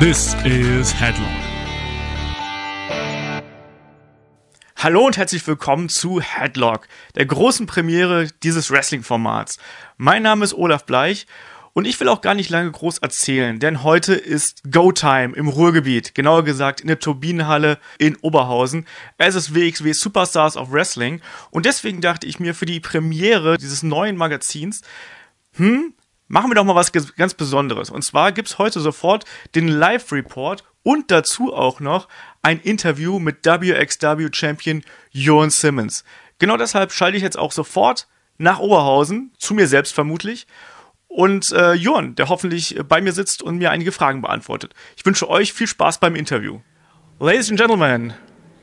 This is Headlock. Hallo und herzlich willkommen zu Headlock, der großen Premiere dieses Wrestling-Formats. Mein Name ist Olaf Bleich und ich will auch gar nicht lange groß erzählen, denn heute ist Go-Time im Ruhrgebiet, genauer gesagt in der Turbinenhalle in Oberhausen. Es ist WXW Superstars of Wrestling und deswegen dachte ich mir für die Premiere dieses neuen Magazins, hm, machen wir doch mal was ganz Besonderes. Und zwar gibt's heute sofort den Live-Report und dazu auch noch ein Interview mit WXW-Champion Johan Simmons. Genau deshalb schalte ich jetzt auch sofort nach Oberhausen, zu mir selbst vermutlich, und äh, Johan, der hoffentlich bei mir sitzt und mir einige Fragen beantwortet. Ich wünsche euch viel Spaß beim Interview. Ladies and gentlemen,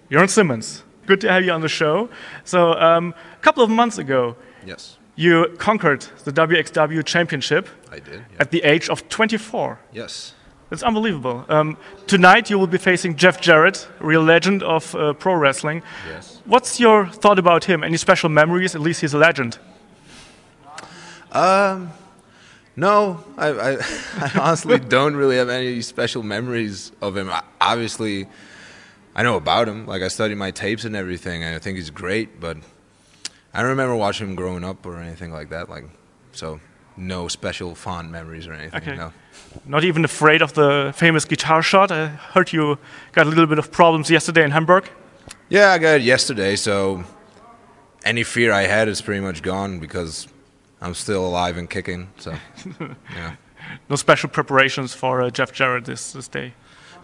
Johan Simmons, good to have you on the show. So, um, a couple of months ago, Yes, you conquered the WXW Championship I did. yeah. at the age of 24. Yes. It's unbelievable. Um, tonight you will be facing Jeff Jarrett, real legend of uh, pro wrestling. Yes. What's your thought about him? Any special memories? At least he's a legend. Um, no, I, I, I honestly don't really have any special memories of him. I, obviously, I know about him. Like I studied my tapes and everything, and I think he's great. But I don't remember watching him growing up or anything like that. Like, so no special fond memories or anything. Okay. No. Not even afraid of the famous guitar shot. I heard you got a little bit of problems yesterday in Hamburg. Yeah, I got it yesterday, so any fear I had is pretty much gone because I'm still alive and kicking. So, yeah. No special preparations for uh, Jeff Jarrett this, this day.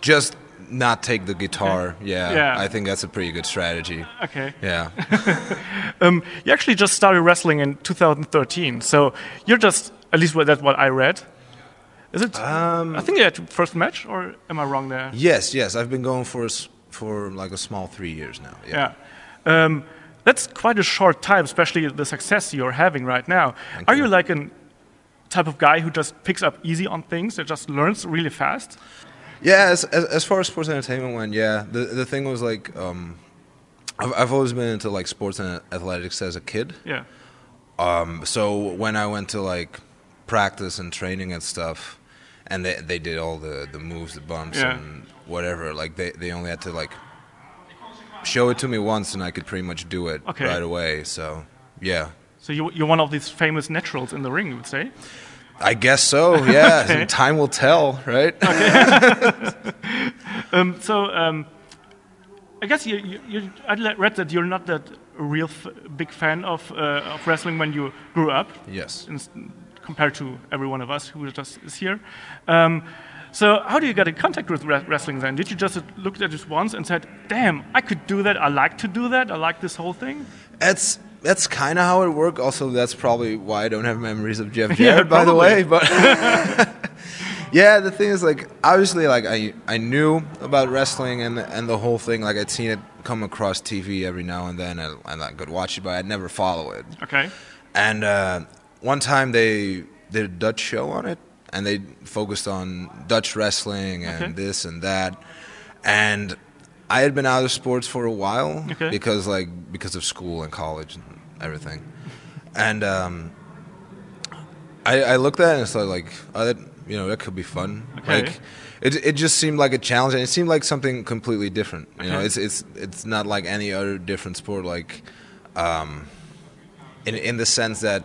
Just not take the guitar. Yeah, Yeah. I think that's a pretty good strategy. Okay. Yeah. Um, you actually just started wrestling in 2013, so you're just at least what that's what I read. Is it? Um, I think you had your first match, or am I wrong there? yes, yes. I've been going for for like a small three years now. Yeah. Yeah. Um, that's quite a short time, especially the success you're having right now. Thank Are you you. like a type of guy who just picks up easy on things that just learns really fast? Yeah, as, as as far as sports entertainment went, yeah. The the thing was like, um, I've I've always been into like sports and athletics as a kid. Yeah. Um, so when I went to like practice and training and stuff, and they they did all the the moves, the bumps, Yeah. and whatever. Like they they only had to like show it to me once, and I could pretty much do it Okay. right away. So yeah, So you, you're one of these famous naturals in the ring, you would say? I guess so. Yeah, Okay. time will tell, right? Um, so um, I guess you, you, you, I read that you're not that real f- big fan of, uh, of wrestling when you grew up. yes. in, compared to every one of us who just is here. Um, so how do you get in contact with re- wrestling then? Did you just look at it once and said, "Damn, I could do that. I like to do that. I like this whole thing." That's that's kind of how it worked. Also, that's probably why I don't have memories of Jeff Yeah, Jarrett, by the way. But yeah, the thing is, like, obviously, like I I knew about wrestling and and the whole thing. Like, I'd seen it come across TV every now and then, and, and I could watch it, but I'd never follow it. Okay. And uh, one time they did a Dutch show on it, and they focused on Dutch wrestling and Okay. this and that. And I had been out of sports for a while Okay. because, like, because of school and college and everything. And um, I, I looked at it and started like, oh, that you know, that could be fun. Okay. Like, it it just seemed like a challenge, and it seemed like something completely different. You know, it's it's it's not like any other different sport. Like, um, in in the sense that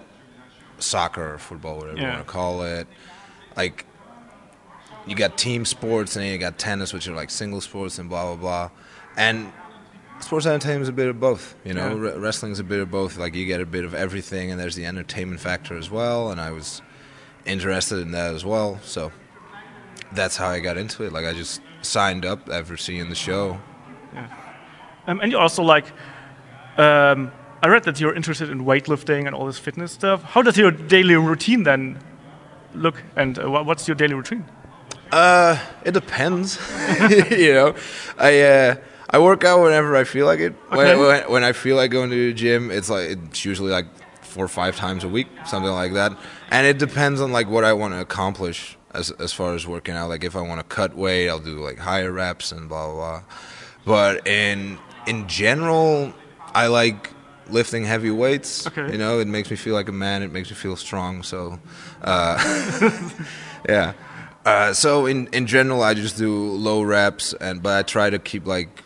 soccer or football, whatever you want to call it, like you got team sports and then you got tennis, which are like single sports and blah blah blah, and sports entertainment is a bit of both. You know, Yeah. Re- wrestling is a bit of both. Like you get a bit of everything, and there's the entertainment factor as well. And I was interested in that as well, so that's how I got into it. Like I just signed up after seeing the show. Um, and you also like. Um, I read that you're interested in weightlifting and all this fitness stuff. How does your daily routine then look? And uh, what's your daily routine? Uh, it depends. you know, I uh, I work out whenever I feel like it. Okay. When, when when I feel like going to the gym, it's like it's usually like four or five times a week, something like that. And it depends on like what I want to accomplish as as far as working out. Like if I want to cut weight, I'll do like higher reps and blah blah blah. But in in general, I like lifting heavy weights. Okay. You know, it makes me feel like a man. It makes me feel strong. So, uh, yeah. Uh, so in in general, I just do low reps, and but I try to keep like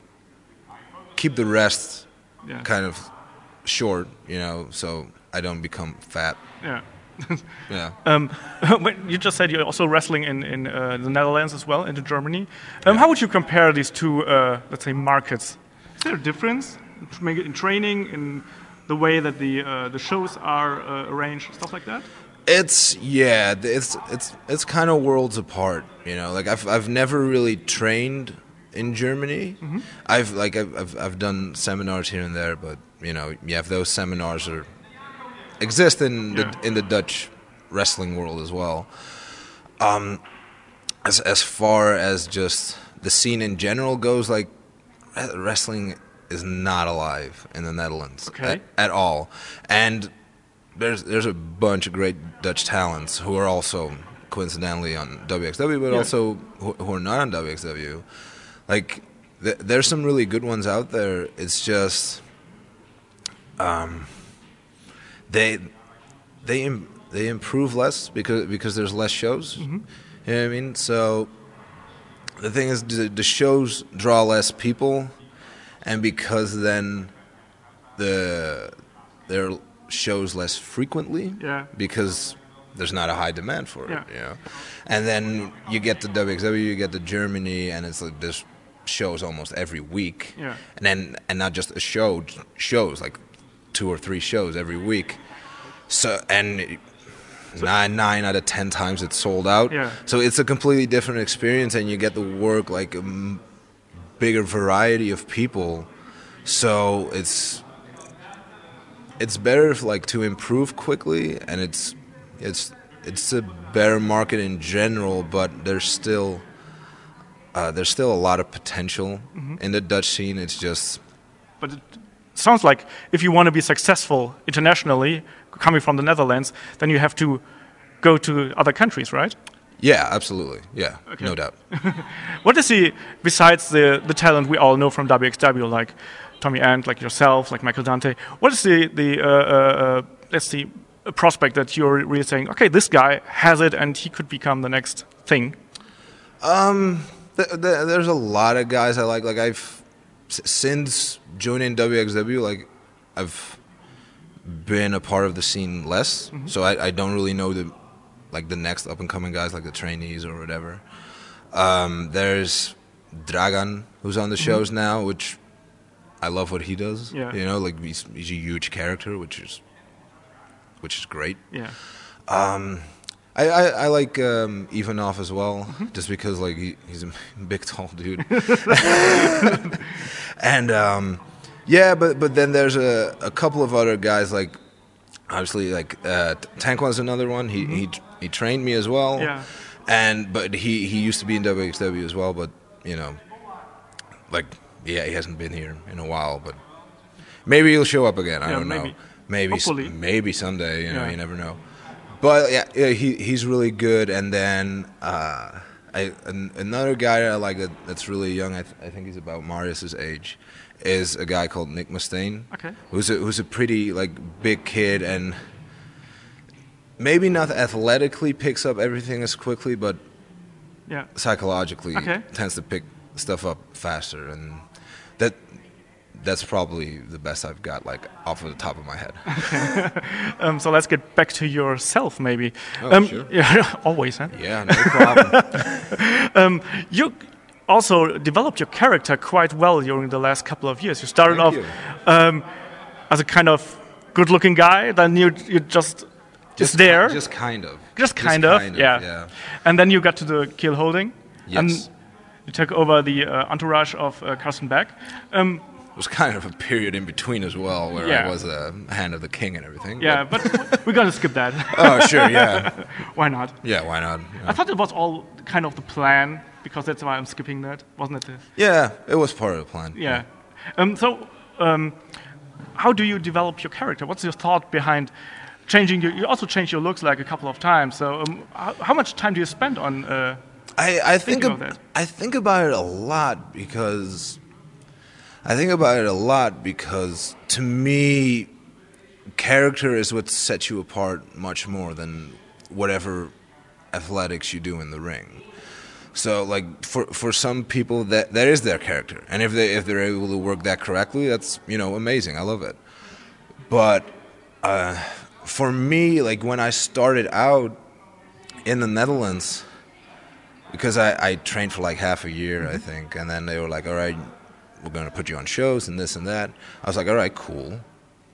keep the rest Yeah. kind of short, you know, so I don't become fat. Yeah. Yeah. Um, you just said you're also wrestling in, in uh, the Netherlands as well, into Germany. Um, how would you compare these two, uh, let's say, markets? Is there a difference maybe in training, in the way that the uh, the shows are uh, arranged, stuff like that? It's yeah, it's it's it's kind of worlds apart, you know. Like I've I've never really trained in Germany. I've like I've, I've I've done seminars here and there, but you know, you have those seminars are exist in Yeah. the in the Dutch wrestling world as well. Um, as as far as just the scene in general goes, like wrestling is not alive in the Netherlands Okay. at, at all, and there's there's a bunch of great Dutch talents who are also coincidentally on WXW, but Yeah. also who, who are not on WXW. Like th- there's some really good ones out there. It's just um, they they Im- they improve less because because there's less shows. You know what I mean? So the thing is, the, the shows draw less people, and because then the there are shows less frequently. Yeah. Because there's not a high demand for it. Yeah. You know, and then you get to WXW, you get to Germany, and it's like there's shows almost every week. Yeah. And then and not just a show, shows like two or three shows every week. So and nine nine out of ten times it's sold out. Yeah. So it's a completely different experience, and you get to work like a m- bigger variety of people. So it's it's better if, like to improve quickly, and it's it's it's a better market in general, but there's still uh, there's still a lot of potential in the Dutch scene. It's just But it sounds like if you want to be successful internationally, coming from the Netherlands, then you have to go to other countries, right? yeah, absolutely, yeah, Okay. no doubt. What is the besides the the talent we all know from WXW, like Tommy Ant, like yourself, like Michael Dante? What is the the uh, uh, uh, let's see a prospect that you're really saying? Okay, this guy has it, and he could become the next thing. Th- th- there's a lot of guys I like. Like I've since joining WXW, like I've been a part of the scene less, mm-hmm. so I, I don't really know the like the next up and coming guys, like the trainees or whatever. Um, there's Dragan, who's on the mm-hmm. shows now, which I love what he does. Yeah. you know, like he's he's a huge character, which is which is great. Yeah, um, I, I, I like um, Ivanov as well, just because like he, he's a big tall dude, and um, yeah, but but then there's a, a couple of other guys like obviously like uh, Tankwan's another one. He he he trained me as well, Yeah. and but he he used to be in WXW as well, but you know, like yeah, he hasn't been here in a while, but maybe he'll show up again. I Yeah, don't know. maybe. Maybe Hopefully. maybe someday. You know, Yeah. you never know. But yeah, yeah he he's really good. And then uh, I an, another guy I like that, that's really young. I, th- I think he's about Marius's age. Is a guy called Nick Mustaine. Okay. Who's a who's a pretty like big kid and maybe not athletically picks up everything as quickly, but yeah. psychologically Okay. tends to pick stuff up faster and that that's probably the best I've got like off of the top of my head. Um, so let's get back to yourself, maybe. Oh, um, sure. Yeah, always, huh? yeah, no problem. You also developed your character quite well during the last couple of years. You started Thank off you. um, as a kind of good-looking guy, then you you just just there, just, Just kind of. Just kind, of, yeah. yeah. And then you got to the kill holding, and Yes. you took over the uh, entourage of uh, Carsten Beck. Um, was kind of a period in between as well where Yeah. I was a hand of the king and everything. yeah, but- but we're gonna skip that. oh, sure, yeah. Why not? Yeah, why not? I thought it was all kind of the plan because that's why I'm skipping that, wasn't it? Yeah, it was part of the plan. Yeah. Um, so, um, how do you develop your character? What's your thought behind changing your? You also change your looks like a couple of times. So, um, how, how much time do you spend on? Uh, I, I think ab-. I think about it a lot because I think about it a lot because to me character is what sets you apart much more than whatever athletics you do in the ring. So like for for some people that that is their character, and if they if they're able to work that correctly, that's you know amazing. I love it. But uh, for me, like when I started out in the Netherlands, because I, I trained for like half a year, I think, and then they were like, "All right, we're going to put you on shows and this and that." I was like, "All right, cool.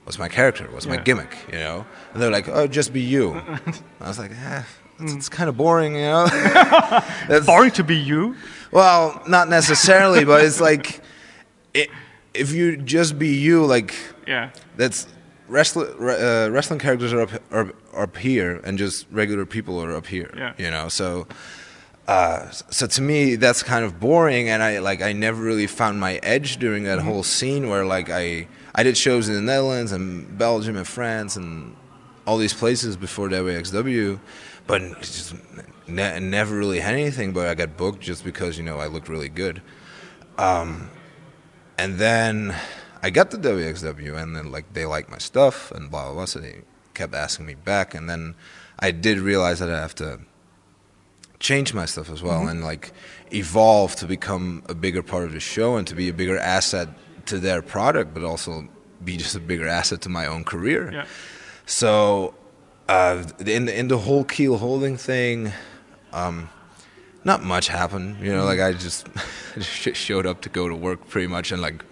What's my character? What's my gimmick?" You know? And they're like, "Oh, just be you." I was like, eh, it's, it's kind of boring, you know. That's- Boring to be you. well, not necessarily, but it's like i if you just be you, like Yeah. that's wrestling. Uh, wrestling characters are up, are, are up here, and just regular people are up here. Yeah. You know, so. Uh, so to me, that's kind of boring, and I like I never really found my edge during that whole scene where like I I did shows in the Netherlands and Belgium and France and all these places before WXW, but just ne- never really had anything. But I got booked just because you know I looked really good. Um, and then I got to WXW, and then like they liked my stuff and blah blah blah. So they kept asking me back, and then I did realize that I have to change my stuff as well and like evolve to become a bigger part of the show and to be a bigger asset to their product, but also be just a bigger asset to my own career. Yeah. So, uh, in the, in the whole keel holding thing, um, not much happened. You know, like I just sh- showed up to go to work pretty much, and like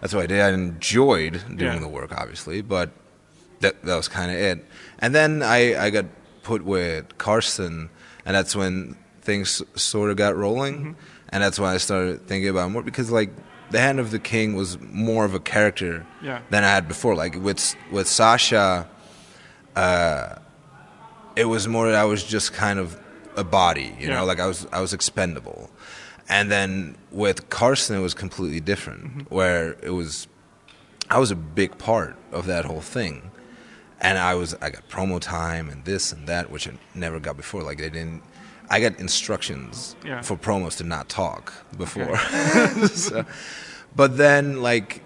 that's what I did. I enjoyed doing Yeah. the work, obviously, but that that was kind of it. And then I I got put with Carson, and that's when things sort of got rolling, and that's when I started thinking about it more because like. The Hand of the King was more of a character Yeah. than I had before. Like with with Sasha, uh, it was more that I was just kind of a body, you Yeah. know, like I was I was expendable. And then with Carson, it was completely different, where it was I was a big part of that whole thing, and I was I got promo time and this and that, which I never got before. Like they didn't. I got instructions Yeah. for promos to not talk before, so, but then like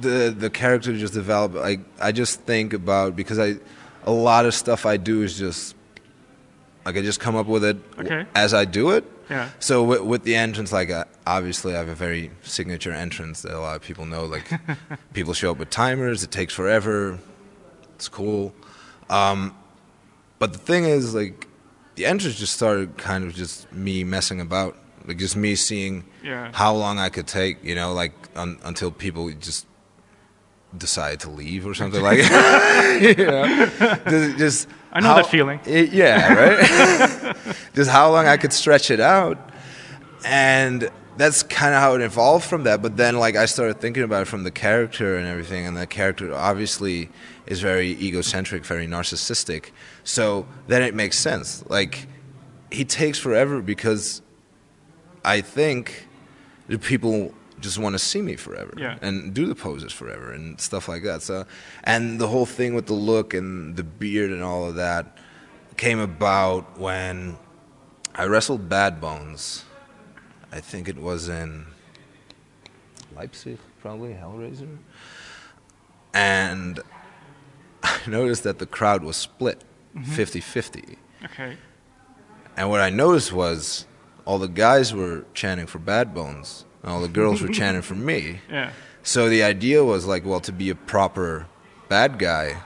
the the character just developed. Like I just think about because I a lot of stuff I do is just like I just come up with it Okay. as I do it. Yeah. So with, with the entrance, like uh, obviously I have a very signature entrance that a lot of people know. Like people show up with timers. It takes forever. It's cool. Um, but the thing is, like the entrance just started kind of just me messing about, like just me seeing Yeah. how long I could take. You know, like un, until people just decide to leave or something like. you know, just, just I know how- that feeling. it- yeah, right. just how long I could stretch it out, and that's kind of how it evolved from that. But then, like, I started thinking about it from the character and everything, and the character obviously is very egocentric, very narcissistic. So then it makes sense. Like, he takes forever because I think the people just want to see me forever Yeah. and do the poses forever and stuff like that. So, and the whole thing with the look and the beard and all of that came about when I wrestled Bad Bones. I think it was in Leipzig, probably Hellraiser. And I noticed that the crowd was split mm-hmm. 50 50. Okay. And what I noticed was all the guys were chanting for Bad Bones, and all the girls were chanting for me. Yeah. So the idea was like, well, to be a proper bad guy,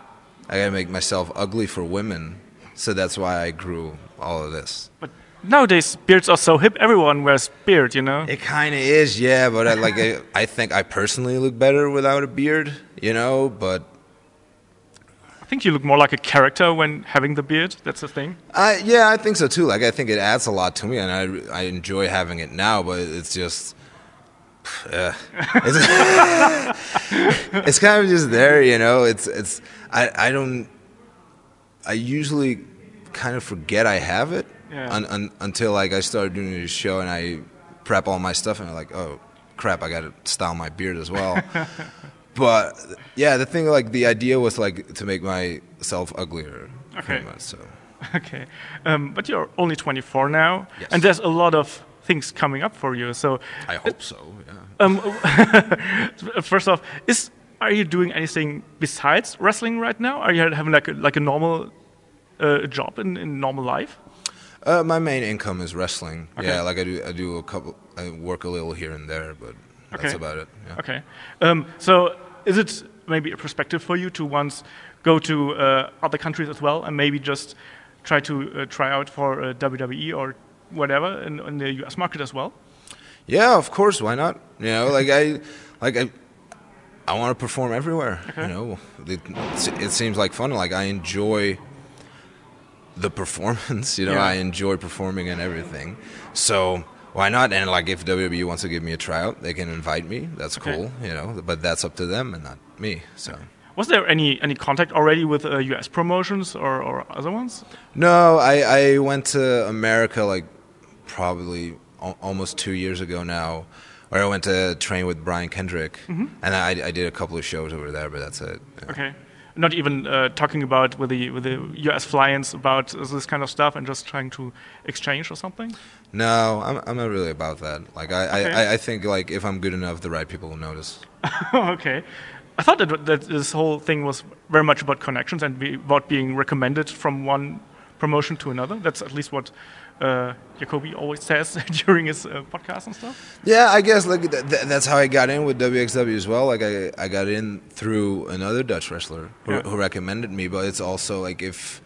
I gotta make myself ugly for women. So that's why I grew all of this. But nowadays beards are so hip. Everyone wears beard. You know. It kind of is, yeah. But I, like, I, I think I personally look better without a beard, you know. But I think you look more like a character when having the beard. That's the thing. Yeah, I think so too. Like, I think it adds a lot to me, and I, I enjoy having it now. But it's just, uh, it's, it's kind of just there, you know. It's, it's, I, I don't, I usually kind of forget I have it Yeah. un, un, until like I started doing this show and I prep all my stuff, and I'm like, oh crap, I got to style my beard as well. but yeah, the thing, like, the idea was like to make myself uglier, Okay. much. So. Okay. Um, but you're only 24 now, Yes. and there's a lot of things coming up for you. So, I hope so. Yeah. um, first off, is are you doing anything besides wrestling right now? Are you having like a, like a normal uh, job in, in normal life? Uh, my main income is wrestling. Okay. Yeah, like I do, I do a couple, I work a little here and there, but that's Okay. about it. Yeah. Okay. Um, so is it maybe a perspective for you to once go to uh, other countries as well and maybe just try to uh, try out for uh, WWE or whatever in, in the US market as well? Yeah, of course. Why not? You know, like I, like I, I want to perform everywhere. Okay. You know, it, it seems like fun. Like I enjoy the performance. You know, Yeah. I enjoy performing and everything. So why not? And like, if WWE wants to give me a tryout, they can invite me. That's Okay. cool. You know, but that's up to them and not me. So. Was there any, any contact already with uh, US promotions or, or other ones? No, I, I went to America like probably al- almost two years ago now, where I went to train with Brian Kendrick, and I, I did a couple of shows over there, but that's it. Yeah. Okay. Not even uh, talking about with the with the US fly-ins about this kind of stuff and just trying to exchange or something. No, I'm, I'm not really about that. Like I, Okay. I, I think like if I'm good enough, the right people will notice. okay. I thought that, that this whole thing was very much about connections and be, about being recommended from one promotion to another. That's at least what uh, Jacoby always says during his uh, podcast and stuff. Yeah, I guess like th- th- that's how I got in with WXW as well. Like I, I got in through another Dutch wrestler who, Yeah. who recommended me. But it's also like if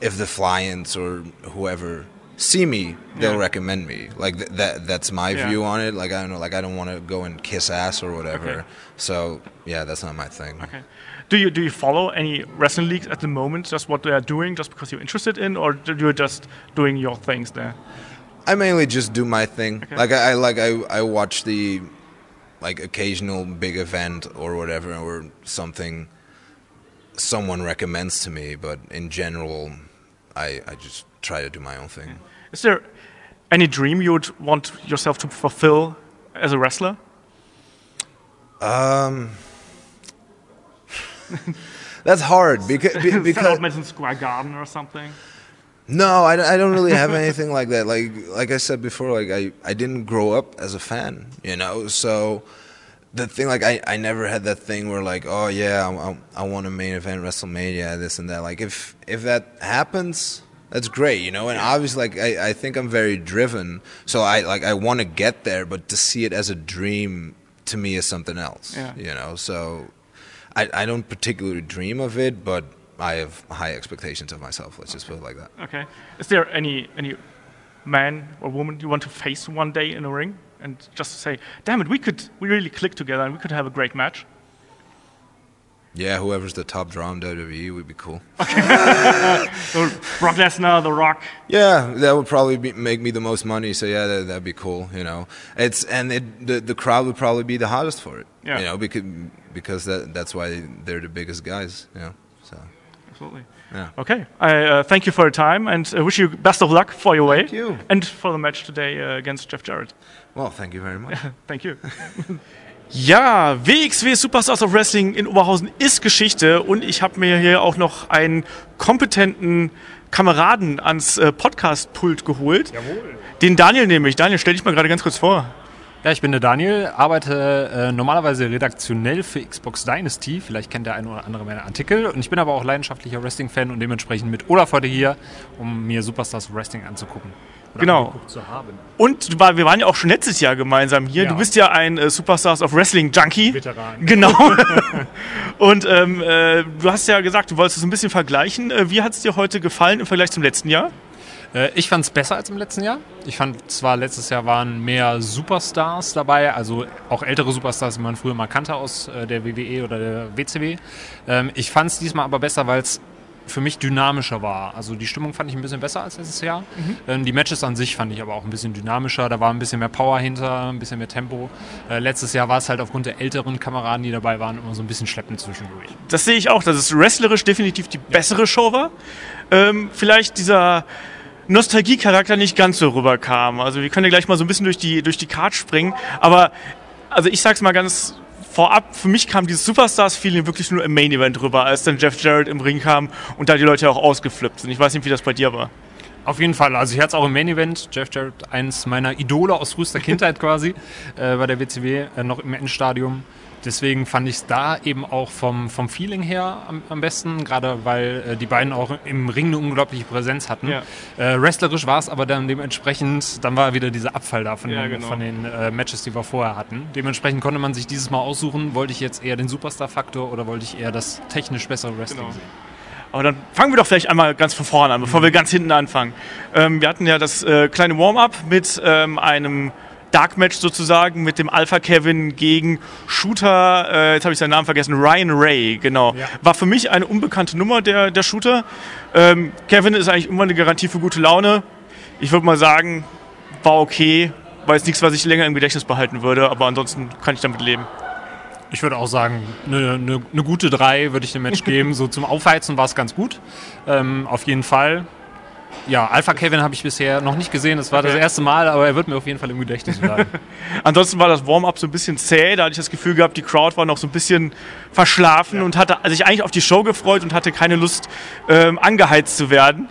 if the Flyants or whoever see me, they'll Yeah. recommend me. Like th- that that's my Yeah. view on it. Like I don't know, like I don't want to go and kiss ass or whatever. Okay. So yeah, that's not my thing. Okay. Do you do you follow any wrestling leagues at the moment? Just what they are doing, just because you're interested in, or do you just doing your things there? I mainly just do my thing. Okay. Like I, I like I, I watch the like occasional big event or whatever or something someone recommends to me, but in general I I just try to do my own thing. Is there any dream you would want yourself to fulfill as a wrestler? Um That's hard because because Madison Square Garden or something. No, I, I don't really have anything like that. Like like I said before, like I, I didn't grow up as a fan, you know. So the thing, like I, I never had that thing where like, oh yeah, I, I, I want a main event WrestleMania, this and that. Like if if that happens, that's great, you know. And obviously, like I, I think I'm very driven, so I like I want to get there, but to see it as a dream to me is something else, Yeah. you know. So I I don't particularly dream of it, but I have high expectations of myself. Let's just put it like that. Okay. Is there any any man or woman you want to face one day in a ring and just say, "Damn it, we could we really click together and we could have a great match." Yeah, whoever's the top draw in WWE would be cool. So Brock Lesnar, The Rock. Yeah, that would probably be, make me the most money. So yeah, that, that'd be cool. You know, it's and it, the the crowd would probably be the hottest for it. Yeah. You know, because because that that's why they're the biggest guys. You know, so Absolutely. yeah. Okay. I uh, thank you for your time and uh, wish you best of luck for your way. Thank you. And for the match today uh, against Jeff Jarrett. Well, thank you very much. Thank you. Ja, WXW Superstars of Wrestling in Oberhausen ist Geschichte und ich habe mir hier auch noch einen kompetenten Kameraden ans äh, Podcast-Pult geholt. Jawohl. Den Daniel nämlich. Daniel, stell dich mal gerade ganz kurz vor. Ja, ich bin der Daniel, arbeite äh, normalerweise redaktionell für Xbox Dynasty. Vielleicht kennt der eine oder andere meiner Artikel. Und ich bin aber auch leidenschaftlicher Wrestling-Fan und dementsprechend mit Olaf heute hier, um mir Superstars of Wrestling anzugucken. Oder Genau. angeguckt Zu haben. Und war, wir waren ja auch schon letztes Jahr gemeinsam hier. Ja. Du bist ja ein äh, Superstars of Wrestling Junkie. Veteran. Genau. und ähm, äh, du hast ja gesagt, du wolltest es ein bisschen vergleichen. Äh, wie hat es dir heute gefallen im Vergleich zum letzten Jahr? Äh, ich fand es besser als im letzten Jahr. Ich fand zwar, letztes Jahr waren mehr Superstars dabei, also auch ältere Superstars, die man früher mal kannte aus äh, der WWE oder der WCW. Ähm, ich fand es diesmal aber besser, weil es für mich dynamischer war. Also die Stimmung fand ich ein bisschen besser als letztes Jahr. Ähm, die Matches an sich fand ich aber auch ein bisschen dynamischer. Da war ein bisschen mehr Power hinter, ein bisschen mehr Tempo. Äh, letztes Jahr war es halt aufgrund der älteren Kameraden, die dabei waren, immer so ein bisschen schleppend zwischendurch. Das sehe ich auch, dass es wrestlerisch definitiv die bessere Show war. Ähm, vielleicht dieser Nostalgie-Charakter nicht ganz so rüberkam. Also wir können ja gleich mal so ein bisschen durch die, durch die Card springen. Aber also ich sag's mal ganz vorab, für mich kam dieses Superstars-Feeling wirklich nur im Main-Event rüber, als dann Jeff Jarrett im Ring kam und da die Leute auch ausgeflippt sind. Ich weiß nicht, wie das bei dir war. Auf jeden Fall. Also ich hatte es auch im Main Event. Jeff Jarrett, eins meiner Idole aus frühester Kindheit quasi, äh, bei der WCW, äh, noch im Endstadium. Deswegen fand ich es da eben auch vom, vom Feeling her am, am besten, gerade weil äh, die beiden auch im Ring eine unglaubliche Präsenz hatten. Ja. Äh, wrestlerisch war es aber dann dementsprechend, dann war wieder dieser Abfall da von Ja, den, genau. von den äh, Matches, die wir vorher hatten. Dementsprechend konnte man sich dieses Mal aussuchen, wollte ich jetzt eher den Superstar-Faktor oder wollte ich eher das technisch bessere Wrestling Genau. sehen. Aber dann fangen wir doch vielleicht einmal ganz von vorne an, bevor wir ganz hinten anfangen. Ähm, wir hatten ja das äh, kleine Warm-up mit ähm, einem Dark Match sozusagen mit dem Alpha Kevin gegen Shooter, äh, jetzt habe ich seinen Namen vergessen, Ryan Ray, genau. Ja. War für mich eine unbekannte Nummer, der, der Shooter. Ähm, Kevin ist eigentlich immer eine Garantie für gute Laune. Ich würde mal sagen, war okay, war jetzt nichts, was ich länger im Gedächtnis behalten würde, aber ansonsten kann ich damit leben. Ich würde auch sagen, eine, eine, eine gute 3 würde ich dem Match geben. So zum Aufheizen war es ganz gut. Ähm, auf jeden Fall. Ja, Alpha Kevin habe ich bisher noch nicht gesehen. Das war das Okay. erste Mal, aber er wird mir auf jeden Fall im Gedächtnis bleiben. Ansonsten war das Warm-up so ein bisschen zäh. Da hatte ich das Gefühl gehabt, die Crowd war noch so ein bisschen verschlafen und hatte sich eigentlich auf die Show gefreut und hatte keine Lust, ähm, angeheizt zu werden.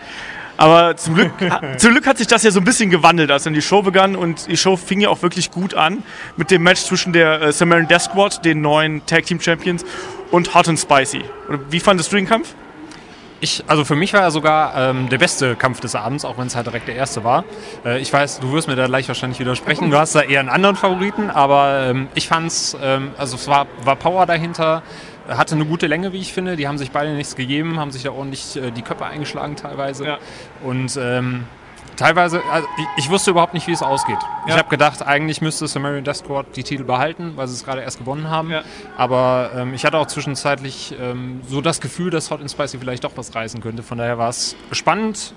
Aber zum Glück, zum Glück hat sich das ja so ein bisschen gewandelt, als dann die Show begann und die Show fing ja auch wirklich gut an mit dem Match zwischen der äh, Samaritan Death Squad, den neuen Tag Team Champions, und Hot and Spicy. Oder Wie fandest du den Kampf? Ich, also für mich war er sogar ähm, der beste Kampf des Abends, auch wenn es halt direkt der erste war. Äh, ich weiß, du wirst mir da gleich wahrscheinlich widersprechen. Du hast da eher einen anderen Favoriten, aber ähm, ich fand's, ähm, also es war, war Power dahinter, hatte eine gute Länge, wie ich finde. Die haben sich beide nichts gegeben, haben sich da ordentlich äh, die Köpfe eingeschlagen teilweise. Ja. Und ähm, teilweise, also ich, ich wusste überhaupt nicht, wie es ausgeht. Ich Ja. habe gedacht, eigentlich müsste Samaritan Death Squad die Titel behalten, weil sie es gerade erst gewonnen haben. Ja. Aber ähm, ich hatte auch zwischenzeitlich ähm, so das Gefühl, dass Hot and Spicy vielleicht doch was reißen könnte. Von daher war es spannend,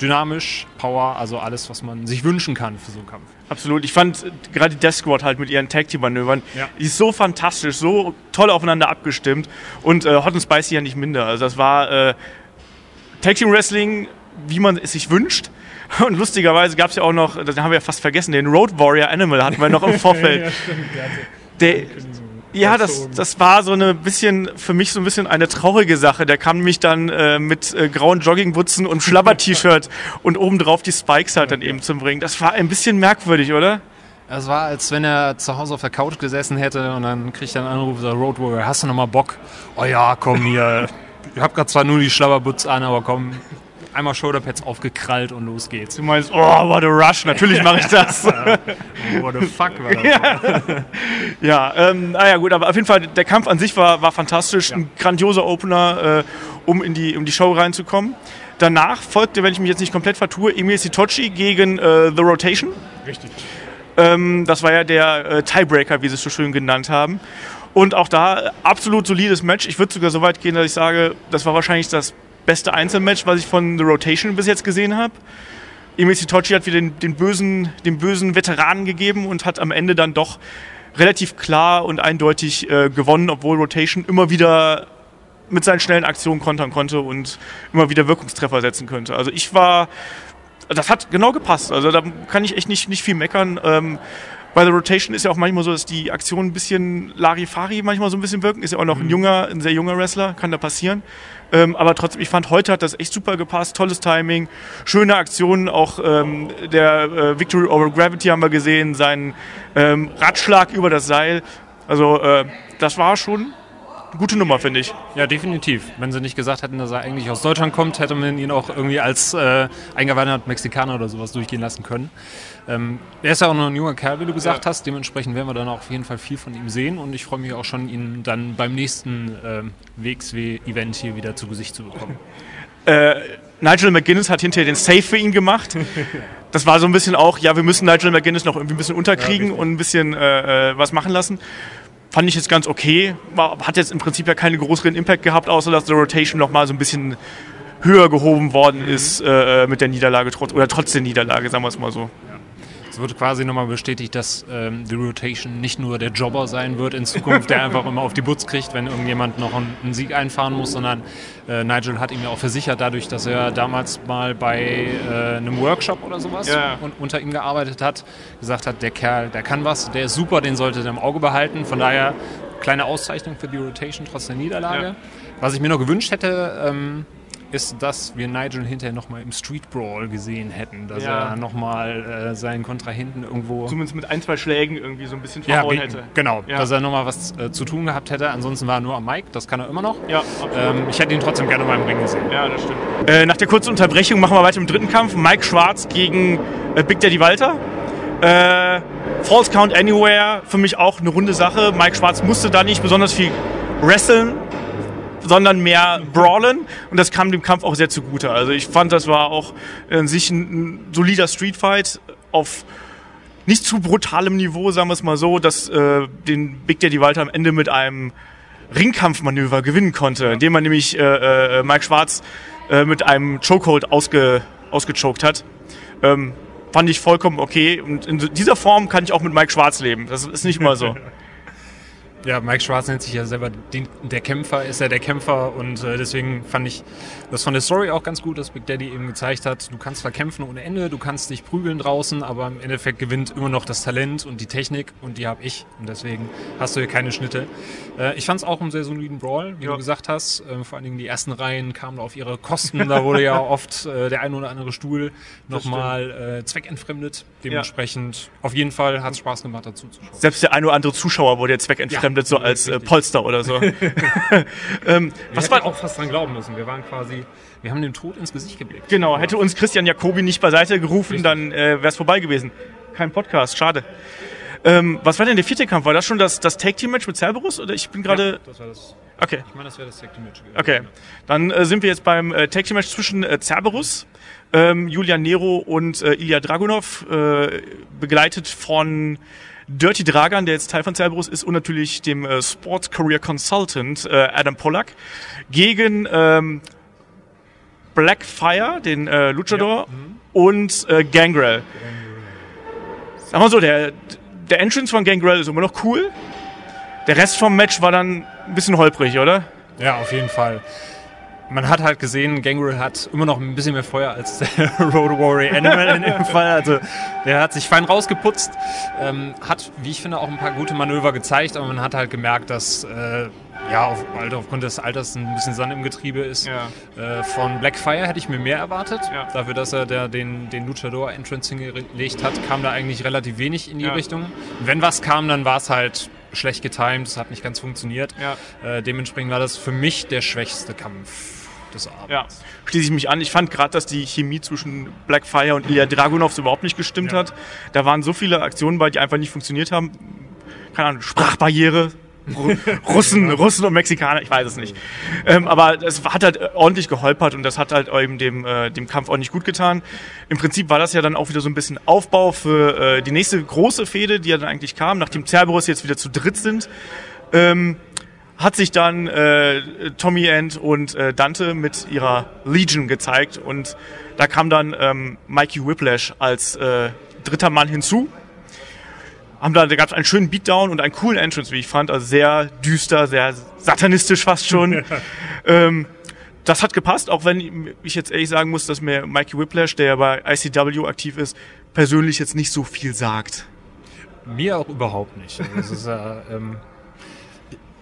dynamisch, Power, also alles, was man sich wünschen kann für so einen Kampf. Absolut. Ich fand äh, gerade die Death Squad halt mit ihren Tag Team Manövern, Ja. die ist so fantastisch, so toll aufeinander abgestimmt und äh, Hot and Spicy ja nicht minder. Also das war äh, Tag Team Wrestling, wie man es sich wünscht. Und lustigerweise gab es ja auch noch, das haben wir ja fast vergessen, den Road Warrior Animal hatten wir noch im Vorfeld. Der, ja, das, das war so eine bisschen, für mich so ein bisschen eine traurige Sache. Der kam nämlich dann äh, mit äh, grauen Joggingbutzen und Schlabber-T-Shirt und obendrauf die Spikes halt dann eben zum Ring. Das war ein bisschen merkwürdig, oder? Es war, als wenn er zu Hause auf der Couch gesessen hätte und dann kriegt er einen Anruf, der Road Warrior, hast du noch mal Bock? Oh ja, komm hier. Ich hab grad zwar nur die Schlabberbutz an, aber komm, einmal Shoulderpads aufgekrallt und los geht's. Du meinst, oh, what a rush, natürlich mache ich das. What the fuck war das? ja, ähm, naja gut, aber auf jeden Fall, der Kampf an sich war, war fantastisch, ein grandioser Opener, äh, um in die, um die Show reinzukommen. Danach folgte, wenn ich mich jetzt nicht komplett vertue, Emil Sitochi gegen äh, The Rotation. Richtig. Ähm, das war ja der äh, Tiebreaker, wie sie es so schön genannt haben. Und auch da äh, absolut solides Match. Ich würde sogar so weit gehen, dass ich sage, das war wahrscheinlich das beste Einzelmatch, was ich von The Rotation bis jetzt gesehen habe. Emil Sitochi hat wieder den, den, bösen, den bösen Veteranen gegeben und hat am Ende dann doch relativ klar und eindeutig äh, gewonnen, obwohl Rotation immer wieder mit seinen schnellen Aktionen kontern konnte und immer wieder Wirkungstreffer setzen könnte. Also ich war, das hat genau gepasst. Also da kann ich echt nicht, nicht viel meckern. Ähm, bei der Rotation ist ja auch manchmal so, dass die Aktionen ein bisschen Larifari manchmal so ein bisschen wirken. Ist ja auch noch ein junger, ein sehr junger Wrestler, kann da passieren. Ähm, aber trotzdem, ich fand, heute hat das echt super gepasst. Tolles Timing, schöne Aktionen. Auch ähm, der äh, Victory over Gravity haben wir gesehen, seinen ähm, Radschlag über das Seil. Also äh, das war schon gute Nummer, finde ich. Ja, definitiv. Wenn sie nicht gesagt hätten, dass er eigentlich aus Deutschland kommt, hätte man ihn auch irgendwie als äh, eingewanderter Mexikaner oder sowas durchgehen lassen können. Ähm, er ist ja auch noch ein junger Kerl, wie du gesagt Ja. hast. Dementsprechend werden wir dann auch auf jeden Fall viel von ihm sehen. Und ich freue mich auch schon, ihn dann beim nächsten ähm, WXW-Event hier wieder zu Gesicht zu bekommen. Äh, Nigel McGuinness hat hinterher den Save für ihn gemacht. Das war so ein bisschen auch, ja, wir müssen Nigel McGuinness noch irgendwie ein bisschen unterkriegen und ein bisschen äh, äh, was machen lassen. Fand ich jetzt ganz okay. Hat jetzt im Prinzip ja keinen größeren Impact gehabt, außer dass die Rotation noch mal so ein bisschen höher gehoben worden ist äh, mit der Niederlage, trotz, oder trotz der Niederlage, sagen wir es mal so. Es wird quasi nochmal bestätigt, dass ähm, die Rotation nicht nur der Jobber sein wird in Zukunft, der einfach immer auf die Butz kriegt, wenn irgendjemand noch einen, einen Sieg einfahren muss, sondern äh, Nigel hat ihm ja auch versichert, dadurch, dass er damals mal bei äh, einem Workshop oder sowas Ja. und unter ihm gearbeitet hat, gesagt hat, der Kerl, der kann was, der ist super, den solltet ihr im Auge behalten. Von daher kleine Auszeichnung für die Rotation trotz der Niederlage. Ja. Was ich mir noch gewünscht hätte, ähm, ist, dass wir Nigel hinterher nochmal im Street Brawl gesehen hätten, dass Ja. er nochmal äh, seinen Kontrahenten irgendwo Zumindest mit ein, zwei Schlägen irgendwie so ein bisschen ja, verhauen ge- hätte. genau, Ja. dass er nochmal was äh, zu tun gehabt hätte. Ansonsten war er nur am Mike, das kann er immer noch. Ja, absolut. Ähm, ich hätte ihn trotzdem gerne mal im Ring gesehen. Ja, das stimmt. Äh, nach der kurzen Unterbrechung machen wir weiter im dritten Kampf. Mike Schwarz gegen äh, Big Daddy Walter. Äh, False Count Anywhere, für mich auch eine runde Sache. Mike Schwarz musste da nicht besonders viel wresteln, sondern mehr brawlen. Und das kam dem Kampf auch sehr zugute. Also ich fand, das war auch in sich ein, ein solider Streetfight auf nicht zu brutalem Niveau, sagen wir es mal so, dass äh, den Big Daddy Walter am Ende mit einem Ringkampfmanöver gewinnen konnte, indem man nämlich äh, äh, Mike Schwarz äh, mit einem Chokehold ausge, ausgechoked hat. Ähm, fand ich vollkommen okay. Und in dieser Form kann ich auch mit Mike Schwarz leben. Das ist nicht mal so. Ja, Mike Schwarz nennt sich ja selber den, der Kämpfer, ist ja der Kämpfer und äh, deswegen fand ich das von der Story auch ganz gut, dass Big Daddy eben gezeigt hat, du kannst zwar kämpfen ohne Ende, du kannst dich prügeln draußen, aber im Endeffekt gewinnt immer noch das Talent und die Technik und die habe ich und deswegen hast du hier keine Schnitte. Äh, ich fand es auch einen sehr soliden Brawl, wie Ja. du gesagt hast. Ähm, vor allen Dingen die ersten Reihen kamen auf ihre Kosten, da wurde ja oft äh, der ein oder andere Stuhl nochmal äh, zweckentfremdet. Dementsprechend auf jeden Fall hat es Spaß gemacht dazu zu schauen. Selbst der ein oder andere Zuschauer wurde jetzt zweckentfremdet, so als äh. Polster oder so. ähm, was war auch fast dran glauben müssen. Wir waren quasi, wir haben dem Tod ins Gesicht geblickt. Genau, hätte uns Christian Jacobi nicht beiseite gerufen, Richtig. dann äh, wäre es vorbei gewesen. Kein Podcast, schade. Ähm, was war denn der vierte Kampf? War das schon das, das Tag-Team-Match mit Cerberus? Oder ich bin gerade... Ja, das war das. Okay, Ich meine, das wäre das Tag Team Match gewesen. okay. Dann äh, sind wir jetzt beim äh, Tag-Team-Match zwischen äh, Cerberus, ähm, Julian Nero und äh, Ilya Dragunov, äh, begleitet von Dirty Dragan, der jetzt Teil von Cerberus ist, und natürlich dem äh, Sports Career Consultant äh, Adam Pollack, gegen ähm, Blackfire, den äh, Luchador, und äh, Gangrel. Sag mal so, der, der Entrance von Gangrel ist immer noch cool. Der Rest vom Match war dann ein bisschen holprig, oder? Ja, auf jeden Fall. Man hat halt gesehen, Gangrel hat immer noch ein bisschen mehr Feuer als der Road Warrior Animal in dem Fall. Also der hat sich fein rausgeputzt, ähm, hat, wie ich finde, auch ein paar gute Manöver gezeigt, aber man hat halt gemerkt, dass äh, ja auf, halt aufgrund des Alters ein bisschen Sand im Getriebe ist. Ja. Äh, von Blackfire hätte ich mir mehr erwartet. Ja. Dafür, dass er der, den, den Luchador Entrance hingelegt hat, kam da eigentlich relativ wenig in die Ja. Richtung. Wenn was kam, dann war es halt schlecht getimed, es hat nicht ganz funktioniert. Ja. Äh, dementsprechend war das für mich der schwächste Kampf des Abends. Ja, schließe ich mich an. Ich fand gerade, dass die Chemie zwischen Blackfire und Ilya Dragunov so überhaupt nicht gestimmt Ja. hat. Da waren so viele Aktionen bei, die einfach nicht funktioniert haben. Keine Ahnung, Sprachbarriere. Ru- Russen, Russen und Mexikaner, ich weiß es nicht. Ähm, aber es hat halt äh, ordentlich geholpert und das hat halt eben dem, äh, dem Kampf auch nicht gut getan. Im Prinzip war das ja dann auch wieder so ein bisschen Aufbau für äh, die nächste große Fehde, die ja dann eigentlich kam, nachdem Cerberus jetzt wieder zu dritt sind. Ähm, hat sich dann äh, Tommy End und äh, Dante mit ihrer Legion gezeigt und da kam dann ähm, Mikey Whiplash als äh, dritter Mann hinzu. Haben da, da gab es einen schönen Beatdown und einen coolen Entrance, wie ich fand, also sehr düster, sehr satanistisch fast schon. ähm, das hat gepasst, auch wenn ich jetzt ehrlich sagen muss, dass mir Mikey Whiplash, der ja bei ICW aktiv ist, persönlich jetzt nicht so viel sagt. Mir auch überhaupt nicht. Also es ist ja, ähm,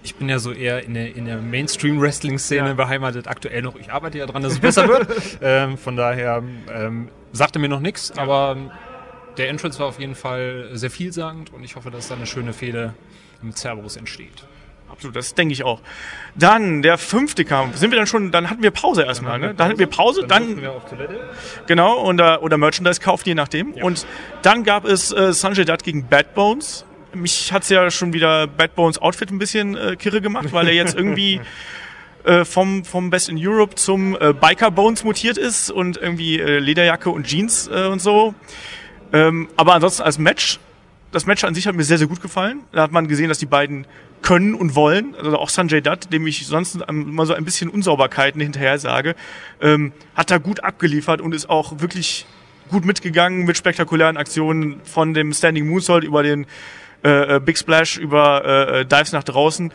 ich bin ja so eher in der, der Mainstream-Wrestling-Szene Ja. beheimatet, aktuell noch. Ich arbeite ja dran, dass es besser wird. ähm, von daher ähm, sagte mir noch nichts, aber der Entrance war auf jeden Fall sehr vielsagend und ich hoffe, dass da eine schöne Fehde mit Cerberus entsteht. Absolut, das denke ich auch. Dann der fünfte Kampf. Sind wir dann schon, dann hatten wir Pause erstmal, ne? Dann hatten wir Pause, dann, wir auf Toilette. genau, oder, oder Merchandise kaufen, je nachdem. Und dann gab es äh, Sanjay Dutt gegen Bad Bones. Mich hat's ja schon wieder Bad Bones Outfit ein bisschen äh, kirre gemacht, weil er jetzt irgendwie äh, vom, vom Best in Europe zum äh, Biker Bones mutiert ist und irgendwie äh, Lederjacke und Jeans äh, und so. Ähm, aber ansonsten als Match, das Match an sich hat mir sehr, sehr gut gefallen. Da hat man gesehen, dass die beiden können und wollen. Also auch Sanjay Dutt, dem ich sonst immer so ein bisschen Unsauberkeiten hinterher sage, ähm, hat da gut abgeliefert und ist auch wirklich gut mitgegangen mit spektakulären Aktionen von dem Standing Moonsault über den äh, äh, Big Splash, über äh, äh, Dives nach draußen.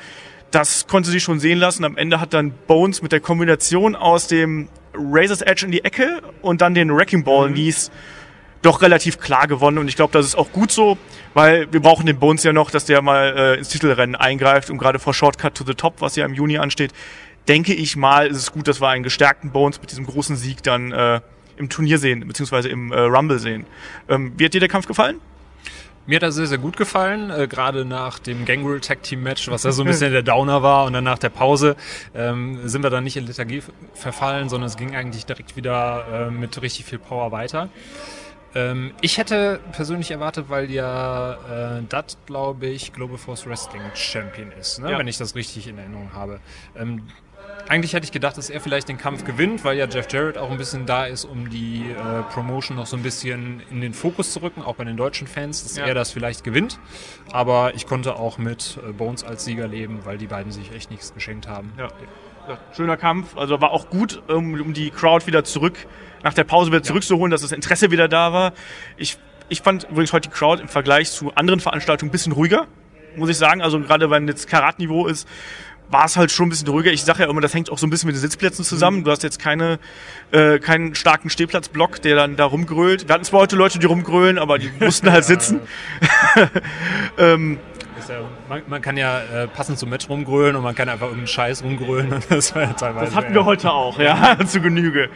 Das konnte sich schon sehen lassen. Am Ende hat dann Bones mit der Kombination aus dem Razor's Edge in die Ecke und dann den Wrecking Ball Mhm. Knees doch relativ klar gewonnen und ich glaube, das ist auch gut so, weil wir brauchen den Bones ja noch, dass der mal äh, ins Titelrennen eingreift und gerade vor Shortcut to the Top, was ja im Juni ansteht, denke ich mal, ist es gut, dass wir einen gestärkten Bones mit diesem großen Sieg dann äh, im Turnier sehen, beziehungsweise im äh, Rumble sehen. Ähm, wie hat dir der Kampf gefallen? Mir hat er sehr, sehr gut gefallen, äh, gerade nach dem Gangrel Tag Team Match, was ja so ein bisschen der Downer war und dann nach der Pause ähm, sind wir dann nicht in Lethargie verfallen, sondern es ging eigentlich direkt wieder äh, mit richtig viel Power weiter. Ähm, ich hätte persönlich erwartet, weil ja äh, Dat, glaube ich, Global Force Wrestling Champion ist, ne? Ja. wenn ich das richtig in Erinnerung habe. Ähm, eigentlich hätte ich gedacht, dass er vielleicht den Kampf gewinnt, weil ja Jeff Jarrett auch ein bisschen da ist, um die äh, Promotion noch so ein bisschen in den Fokus zu rücken, auch bei den deutschen Fans, dass Ja. er das vielleicht gewinnt. Aber ich konnte auch mit äh, Bones als Sieger leben, weil die beiden sich echt nichts geschenkt haben. Ja. Ja, Schöner Kampf, also war auch gut, um, um die Crowd wieder zurück, nach der Pause wieder zurückzuholen, dass das Interesse wieder da war. Ich, ich fand übrigens heute die Crowd im Vergleich zu anderen Veranstaltungen ein bisschen ruhiger, muss ich sagen. Also gerade wenn jetzt Karatniveau ist, war es halt schon ein bisschen ruhiger. Ich sage ja immer, das hängt auch so ein bisschen mit den Sitzplätzen zusammen. Du hast jetzt keine, äh, keinen starken Stehplatzblock, der dann da rumgrölt. Wir hatten zwar heute Leute, die rumgrölen, aber die mussten halt sitzen. ähm, ja, man, man kann ja äh, passend zum Match rumgrölen und man kann einfach irgendeinen Scheiß rumgrölen. Und das war ja teilweise Das hatten wir heute auch, ja, zu Genüge.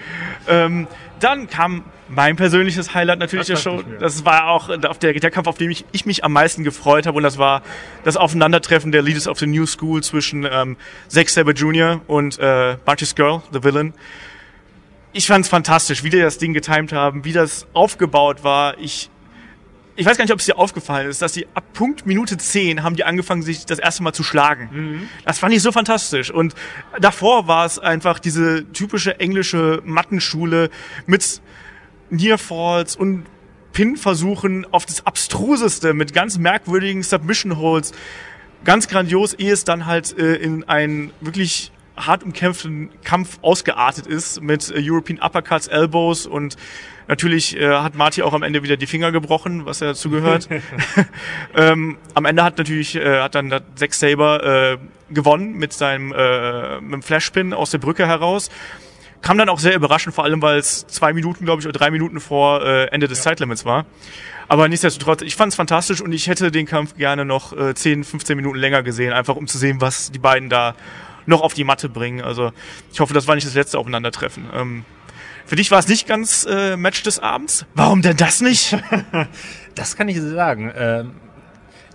Ähm, dann kam mein persönliches Highlight natürlich Das der Show. Das war auch auf der, der Kampf, auf den ich, ich mich am meisten gefreut habe. Und das war das Aufeinandertreffen der Leaders of the New School zwischen ähm, Zack Sabre Jr. und äh, Marcus Girl, The Villain. Ich fand es fantastisch, wie die das Ding getimed haben, wie das aufgebaut war. Ich ich weiß gar nicht, ob es dir aufgefallen ist, dass die ab Punkt Minute 10 haben die angefangen, sich das erste Mal zu schlagen. Das fand ich so fantastisch. Und davor war es einfach diese typische englische Mattenschule mit Nearfalls und Pin-Versuchen auf das Abstruseste mit ganz merkwürdigen Submission-Holds. Ganz grandios, ehe es dann halt äh, in einen wirklich hart umkämpften Kampf ausgeartet ist mit äh, European Uppercuts, Elbows und natürlich äh, hat Marty auch am Ende wieder die Finger gebrochen, was ja dazu gehört. ähm, am Ende hat natürlich äh, hat dann der Zack Saber äh, gewonnen mit seinem äh, mit dem Flashpin aus der Brücke heraus. Kam dann auch sehr überraschend, vor allem weil es zwei Minuten, glaube ich, oder drei Minuten vor äh, Ende des Zeitlimits war. Aber nichtsdestotrotz, ich fand es fantastisch und ich hätte den Kampf gerne noch äh, 10, 15 Minuten länger gesehen, einfach um zu sehen, was die beiden da noch auf die Matte bringen. Also ich hoffe, das war nicht das letzte Aufeinandertreffen. Ähm, für dich war es nicht ganz äh, Match des Abends. Warum denn das nicht? Das kann ich sagen. Ähm,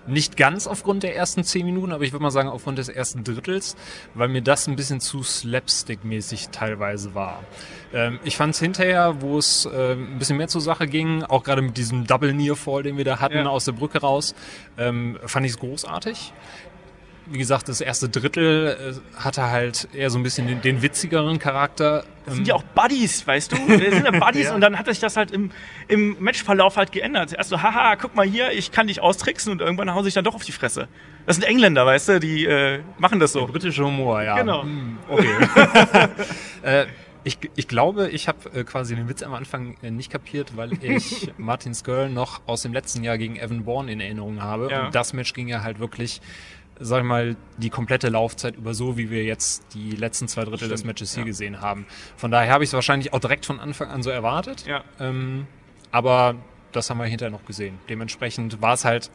nicht ganz aufgrund der ersten zehn Minuten, aber ich würde mal sagen aufgrund des ersten Drittels, weil mir das ein bisschen zu slapstick-mäßig teilweise war. Ähm, ich fand es hinterher, wo es ähm, ein bisschen mehr zur Sache ging, auch gerade mit diesem Double Near Fall, den wir da hatten Ja. aus der Brücke raus, ähm, fand ich es großartig. Wie gesagt, das erste Drittel äh, hatte halt eher so ein bisschen den, den witzigeren Charakter. Das sind ja auch Buddies, weißt du? Das sind ja Buddies Ja. und dann hat sich das halt im, im Matchverlauf halt geändert. Erst so, haha, guck mal hier, ich kann dich austricksen und irgendwann hauen sie sich dann doch auf die Fresse. Das sind Engländer, weißt du, die äh, machen das so. Britischer Humor, ja. Genau. Hm, Okay. äh, ich, ich glaube, ich habe äh, quasi den Witz am Anfang äh, nicht kapiert, weil ich Martin Skirl noch aus dem letzten Jahr gegen Evan Bourne in Erinnerung habe. Ja. Und das Match ging ja halt wirklich, sag ich mal, die komplette Laufzeit über so, wie wir jetzt die letzten zwei Drittel des Matches hier gesehen haben. Von daher habe ich es wahrscheinlich auch direkt von Anfang an so erwartet. Ja. Ähm, aber das haben wir hinterher noch gesehen. Dementsprechend war es halt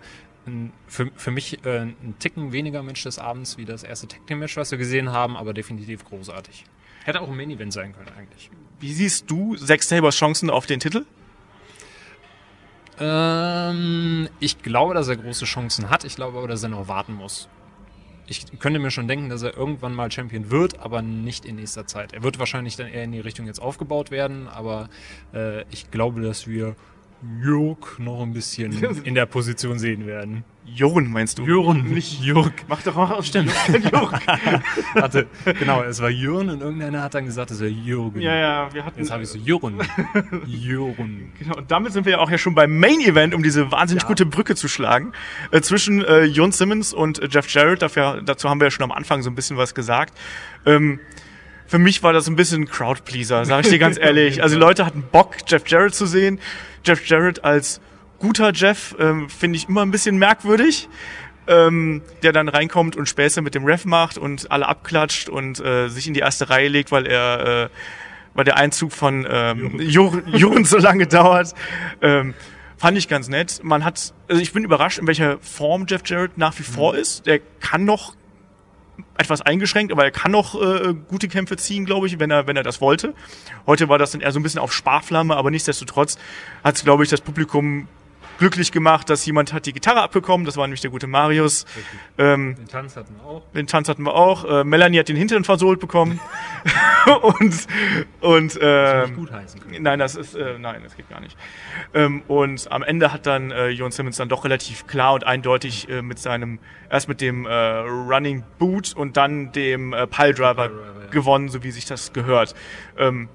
ein, für, für mich äh, ein Ticken weniger Match des Abends wie das erste Tag Team Match, was wir gesehen haben, aber definitiv großartig. Hätte auch ein Main Event sein können eigentlich. Wie siehst du Zack Sabers Chancen auf den Titel? Ähm, ich glaube, dass er große Chancen hat. Ich glaube aber, dass er noch warten muss. Ich könnte mir schon denken, dass er irgendwann mal Champion wird, aber nicht in nächster Zeit. Er wird wahrscheinlich dann eher in die Richtung jetzt aufgebaut werden, aber äh, ich glaube, dass wir Jörg noch ein bisschen in der Position sehen werden. Jürgen, meinst du? Jürgen, nicht Jörg. Mach doch mal aus. Stimmt. Jürgen. Hatte, genau, es war Jürgen und irgendeiner hat dann gesagt, es wäre Jürgen. Ja, ja, wir hatten. Jetzt habe ich so Jürgen. Jürgen. Genau, und damit sind wir ja auch ja schon beim Main Event, um diese wahnsinnig Ja. gute Brücke zu schlagen, äh, zwischen äh, Jon Simmons und äh, Jeff Jarrett. Dafür, dazu haben wir ja schon am Anfang so ein bisschen was gesagt. Ähm, für mich war das ein bisschen Crowdpleaser, sage ich dir ganz ehrlich. Also die Leute hatten Bock, Jeff Jarrett zu sehen. Jeff Jarrett als guter Jeff ähm, finde ich immer ein bisschen merkwürdig. Ähm, der dann reinkommt und Späße mit dem Ref macht und alle abklatscht und äh, sich in die erste Reihe legt, weil er äh, weil der Einzug von ähm, Jur- Jurgen so lange dauert. Ähm, fand ich ganz nett. Man hat, also ich bin überrascht, in welcher Form Jeff Jarrett nach wie vor ist. Der kann noch etwas eingeschränkt, aber er kann noch äh, gute Kämpfe ziehen, glaube ich, wenn er, wenn er das wollte. Heute war das dann eher so ein bisschen auf Sparflamme, aber nichtsdestotrotz hat, glaube ich, das Publikum glücklich gemacht, dass jemand hat die Gitarre abbekommen. Das war nämlich der gute Marius. Ähm, den Tanz hatten wir auch. Den Tanz hatten wir auch. Äh, Melanie hat den Hintern versohlt bekommen. und und äh, gut heißen können. nein, das ist äh, nein, das geht gar nicht. Ähm, und am Ende hat dann äh, Jon Simmons dann doch relativ klar und eindeutig äh, mit seinem erst mit dem äh, Running Boot und dann dem äh, Piledriver ja. gewonnen, so wie sich das gehört. Ähm,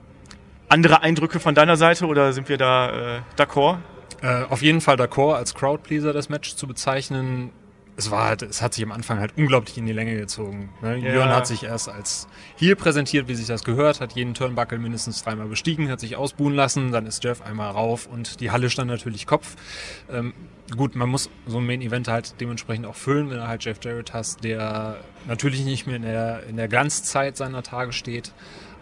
andere Eindrücke von deiner Seite oder sind wir da äh, d'accord? Äh, auf jeden Fall d'accord, als Crowdpleaser das Match zu bezeichnen. Es war halt, es hat sich am Anfang halt unglaublich in die Länge gezogen. Ne? Ja. Jörn hat sich erst als hier präsentiert, wie sich das gehört, hat jeden Turnbuckle mindestens dreimal bestiegen, hat sich ausbuhen lassen, dann ist Jeff einmal rauf und die Halle stand natürlich Kopf. Ähm, gut, man muss so ein Main Event halt dementsprechend auch füllen, wenn du halt Jeff Jarrett hast, der natürlich nicht mehr in der, in der Glanzzeit seiner Tage steht,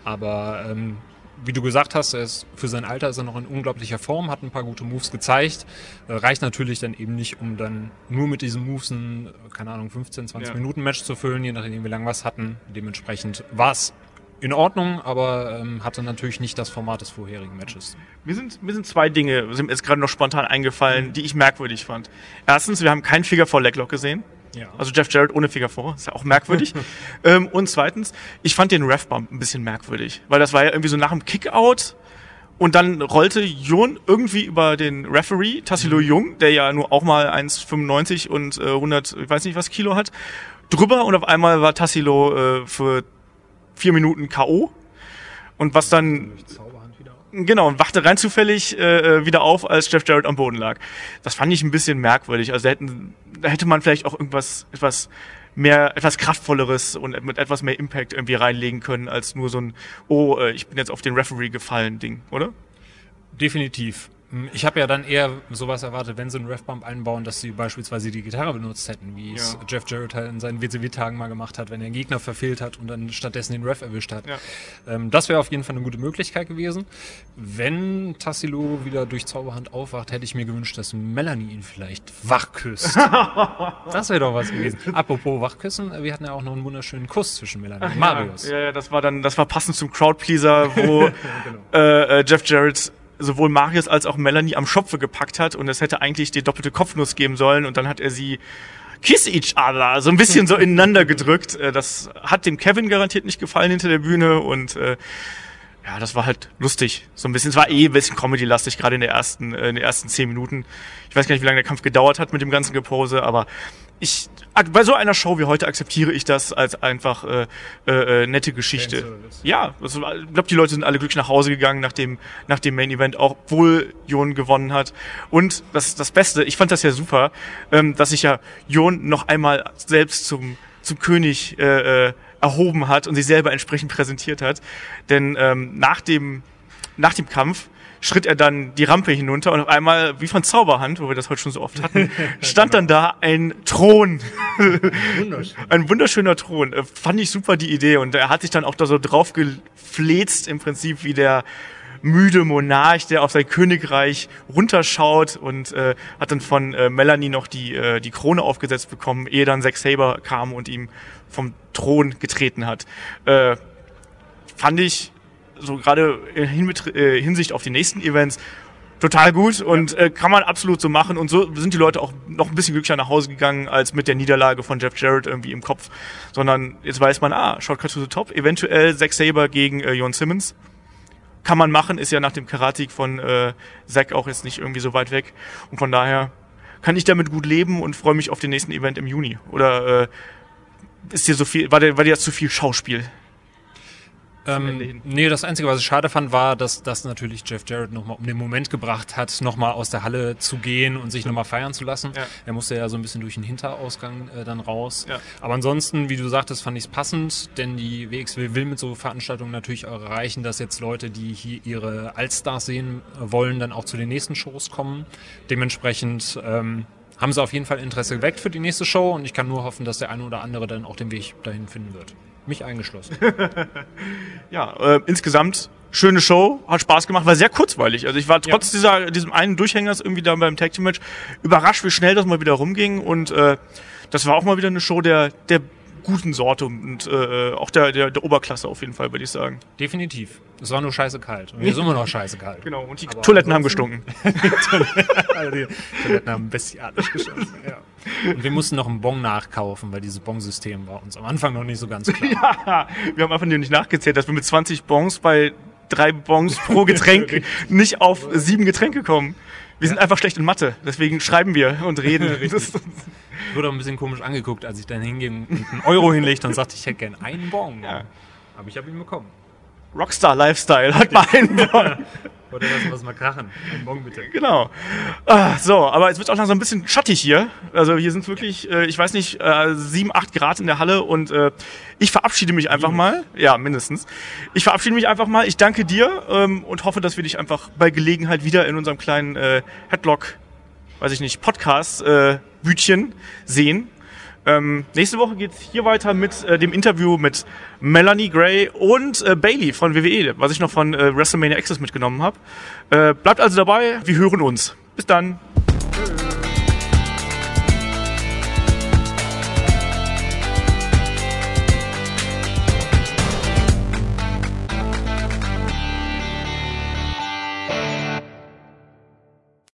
aber ähm, wie du gesagt hast, er ist für sein Alter ist er noch in unglaublicher Form, hat ein paar gute Moves gezeigt. Äh, reicht natürlich dann eben nicht, um dann nur mit diesen Moves ein, keine Ahnung, 15, 20 ja. Minuten Match zu füllen, je nachdem, wie lange wir es hatten. Dementsprechend war es in Ordnung, aber ähm, hatte natürlich nicht das Format des vorherigen Matches. Mir sind, mir sind zwei Dinge, sind mir jetzt gerade noch spontan eingefallen, die ich merkwürdig fand. Erstens, wir haben keinen Figure vor Leglock gesehen. Ja. Also Jeff Jarrett ohne Finger vor, ist ja auch merkwürdig. ähm, und zweitens, ich fand den Ref-Bump ein bisschen merkwürdig, weil das war ja irgendwie so nach dem Kickout und dann rollte Jon irgendwie über den Referee, Tassilo mhm. Jung, der ja nur auch mal 1,95 und äh, 100, ich weiß nicht was Kilo hat, drüber und auf einmal war Tassilo äh, für vier Minuten K.O. Und was dann Genau, und wachte rein zufällig äh, äh, wieder auf, als Jeff Jarrett am Boden lag. Das fand ich ein bisschen merkwürdig. Also da, hätten, da hätte man vielleicht auch irgendwas, etwas mehr, etwas kraftvolleres und mit etwas mehr Impact irgendwie reinlegen können, als nur so ein, oh, äh, ich bin jetzt auf den Referee gefallen Ding, oder? Definitiv. Hm, ich habe ja dann eher sowas erwartet, wenn sie einen Refbump einbauen, dass sie beispielsweise die Gitarre benutzt hätten, wie ja. es Jeff Jarrett halt in seinen WCW-Tagen mal gemacht hat, wenn er einen Gegner verfehlt hat und dann stattdessen den Ref erwischt hat. Ja. Ähm, das wäre auf jeden Fall eine gute Möglichkeit gewesen. Wenn Tassilo wieder durch Zauberhand aufwacht, hätte ich mir gewünscht, dass Melanie ihn vielleicht wachküsst. das wäre doch was gewesen. Apropos wachküssen, wir hatten ja auch noch einen wunderschönen Kuss zwischen Melanie Ach, und Marius. Ja, ja, das war dann, das war passend zum Crowdpleaser, wo genau. äh, äh, Jeff Jarrett sowohl Marius als auch Melanie am Schopfe gepackt hat und es hätte eigentlich die doppelte Kopfnuss geben sollen und dann hat er sie Kiss each other, so ein bisschen so ineinander gedrückt. Äh, das hat dem Kevin garantiert nicht gefallen hinter der Bühne und äh, ja, das war halt lustig. So ein bisschen, es war eh ein bisschen Comedy-lastig, gerade in der ersten, äh, in den ersten zehn Minuten. Ich weiß gar nicht, wie lange der Kampf gedauert hat mit dem ganzen Gepose, aber ich bei so einer Show wie heute akzeptiere ich das als einfach äh, äh, äh nette Geschichte. Ja, also, ich glaube, die Leute sind alle glücklich nach Hause gegangen nach dem nach dem Main Event, auch obwohl Jon gewonnen hat. Und das das Beste, ich fand das ja super, ähm, dass sich ja Jon noch einmal selbst zum zum König äh, äh, erhoben hat und sich selber entsprechend präsentiert hat. Denn ähm, nach dem nach dem Kampf schritt er dann die Rampe hinunter und auf einmal, wie von Zauberhand, wo wir das heute schon so oft hatten, stand dann da ein Thron. ein wunderschöner Thron. Äh, fand ich super die Idee und er hat sich dann auch da so drauf gefläzt im Prinzip wie der müde Monarch, der auf sein Königreich runterschaut und äh, hat dann von äh, Melanie noch die, äh, die Krone aufgesetzt bekommen, ehe dann Zack Saber kam und ihm vom Thron getreten hat. Äh, fand ich so gerade in äh, Hinsicht auf die nächsten Events total gut und äh, kann man absolut so machen und so sind die Leute auch noch ein bisschen glücklicher nach Hause gegangen als mit der Niederlage von Jeff Jarrett irgendwie im Kopf, sondern jetzt weiß man, ah, Shortcut to the Top, eventuell Zack Saber gegen äh, Jon Simmons. Kann man machen, ist ja nach dem Karatik von äh, Zack auch jetzt nicht irgendwie so weit weg und von daher kann ich damit gut leben und freue mich auf den nächsten Event im Juni. Oder äh, ist dir so viel, war dir, war dir das zu viel Schauspiel? Ähm, nee, das Einzige, was ich schade fand, war, dass das natürlich Jeff Jarrett nochmal um den Moment gebracht hat, nochmal aus der Halle zu gehen und sich nochmal feiern zu lassen. Ja. Er musste ja so ein bisschen durch den Hinterausgang äh, dann raus. Ja. Aber ansonsten, wie du sagtest, fand ich es passend, denn die WXW will mit so Veranstaltungen natürlich auch erreichen, dass jetzt Leute, die hier ihre Allstars sehen wollen, dann auch zu den nächsten Shows kommen. Dementsprechend ähm, haben sie auf jeden Fall Interesse geweckt für die nächste Show und ich kann nur hoffen, dass der eine oder andere dann auch den Weg dahin finden wird. Mich eingeschlossen. ja, äh, insgesamt schöne Show, hat Spaß gemacht, war sehr kurzweilig. Also ich war trotz ja. dieser diesem einen Durchhängers irgendwie da beim Tag Team Match überrascht, wie schnell das mal wieder rumging und äh, das war auch mal wieder eine Show der der guten Sorte und äh, auch der, der, der Oberklasse auf jeden Fall, würde ich sagen. Definitiv. Es war nur scheiße kalt. Und hier ist immer noch scheiße kalt. Genau, und die Aber Toiletten haben gestunken. Also die Toiletten haben bestialisch geschossen. Ja. Und wir mussten noch einen Bon nachkaufen, weil dieses Bon-System war uns am Anfang noch nicht so ganz klar. wir haben einfach nicht nachgezählt, dass wir mit 20 Bons bei drei Bons pro Getränk nicht auf sieben Getränke kommen. Wir sind einfach schlecht in Mathe, deswegen schreiben wir und reden. Ich wurde auch ein bisschen komisch angeguckt, als ich dann hinging und einen Euro hinlegte und sagte, ich hätte gern einen Bon. Ja. Aber ich habe ihn bekommen. Rockstar Lifestyle hat mal einen Bon. Oder lassen wir es mal krachen. Einen Bon bitte. Genau. Ah, so, aber es wird auch langsam ein bisschen schattig hier. Also hier sind wirklich, äh, ich weiß nicht, äh, sieben, acht Grad in der Halle und äh, ich verabschiede mich einfach mal. Ja, mindestens. Ich verabschiede mich einfach mal. Ich danke dir ähm, und hoffe, dass wir dich einfach bei Gelegenheit wieder in unserem kleinen äh, Headlock, weiß ich nicht, Podcast äh, Bütchen sehen. Ähm, nächste Woche geht's hier weiter mit äh, dem Interview mit Melanie Gray und äh, Bailey von WWE, was ich noch von äh, WrestleMania Access mitgenommen habe. Äh, bleibt also dabei, wir hören uns. Bis dann.